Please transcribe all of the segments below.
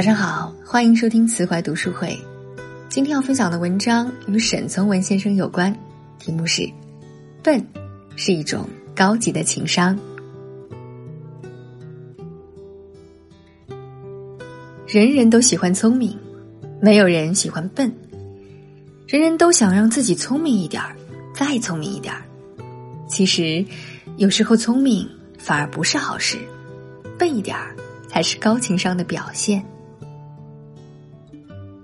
早上好，欢迎收听慈怀读书会。今天要分享的文章与沈从文先生有关，题目是“笨是一种高级的情商”。人人都喜欢聪明，没有人喜欢笨。人人都想让自己聪明一点儿，再聪明一点儿。其实，有时候聪明反而不是好事，笨一点儿才是高情商的表现。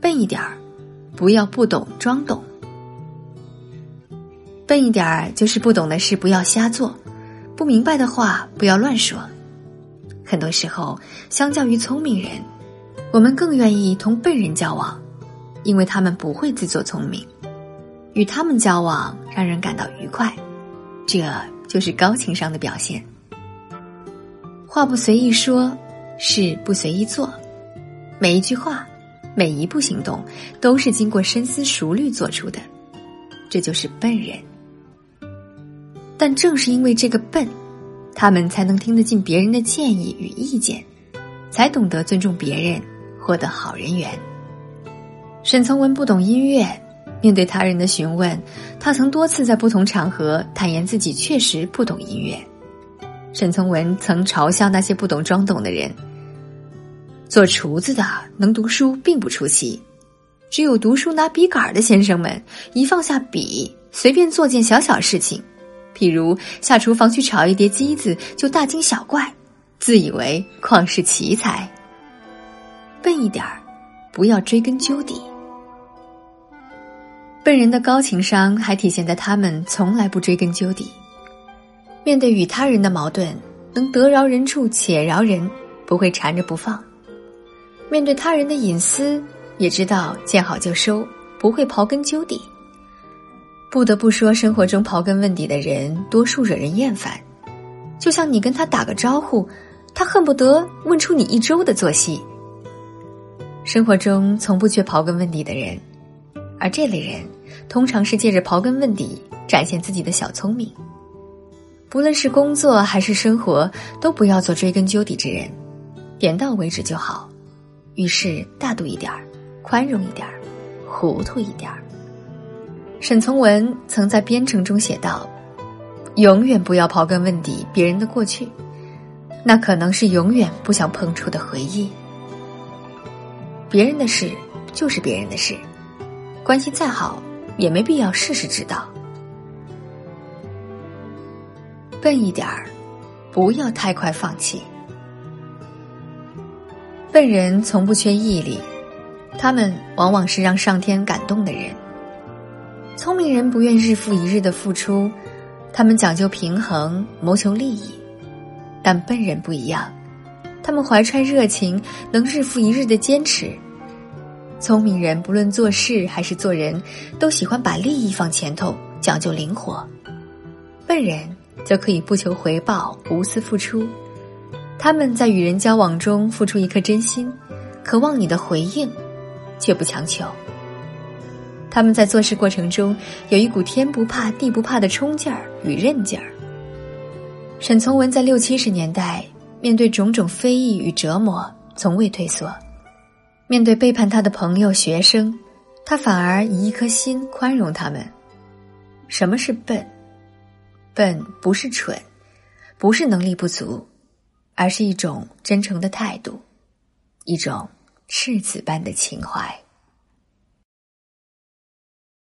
笨一点儿，不要不懂装懂。笨一点儿就是不懂的事不要瞎做，不明白的话不要乱说。很多时候，相较于聪明人，我们更愿意同笨人交往，因为他们不会自作聪明，与他们交往让人感到愉快，这就是高情商的表现。话不随意说，事不随意做，每一句话。每一步行动都是经过深思熟虑做出的，这就是笨人。但正是因为这个笨，他们才能听得进别人的建议与意见，才懂得尊重别人，获得好人缘。沈从文不懂音乐，面对他人的询问，他曾多次在不同场合坦言自己确实不懂音乐。沈从文曾嘲笑那些不懂装懂的人。做厨子的能读书并不出奇，只有读书拿笔杆儿的先生们，一放下笔，随便做件小小事情，譬如下厨房去炒一碟鸡子，就大惊小怪，自以为旷世奇才。笨一点儿，不要追根究底。笨人的高情商还体现在他们从来不追根究底，面对与他人的矛盾，能得饶人处且饶人，不会缠着不放。面对他人的隐私，也知道见好就收，不会刨根究底。不得不说，生活中刨根问底的人，多数惹人厌烦。就像你跟他打个招呼，他恨不得问出你一周的作息。生活中从不缺刨根问底的人，而这类人，通常是借着刨根问底展现自己的小聪明。不论是工作还是生活，都不要做追根究底之人，点到为止就好。遇事大度一点儿，宽容一点儿，糊涂一点儿。沈从文曾在《编程》中写道：“永远不要刨根问底别人的过去，那可能是永远不想碰触的回忆。别人的事就是别人的事，关系再好也没必要事事知道。笨一点儿，不要太快放弃。”笨人从不缺毅力，他们往往是让上天感动的人。聪明人不愿日复一日的付出，他们讲究平衡，谋求利益。但笨人不一样，他们怀揣热情，能日复一日的坚持。聪明人不论做事还是做人，都喜欢把利益放前头，讲究灵活。笨人则可以不求回报，无私付出。他们在与人交往中付出一颗真心，渴望你的回应，却不强求。他们在做事过程中有一股天不怕地不怕的冲劲儿与韧劲儿。沈从文在六七十年代面对种种非议与折磨，从未退缩；面对背叛他的朋友、学生，他反而以一颗心宽容他们。什么是笨？笨不是蠢，不是能力不足。而是一种真诚的态度，一种赤子般的情怀。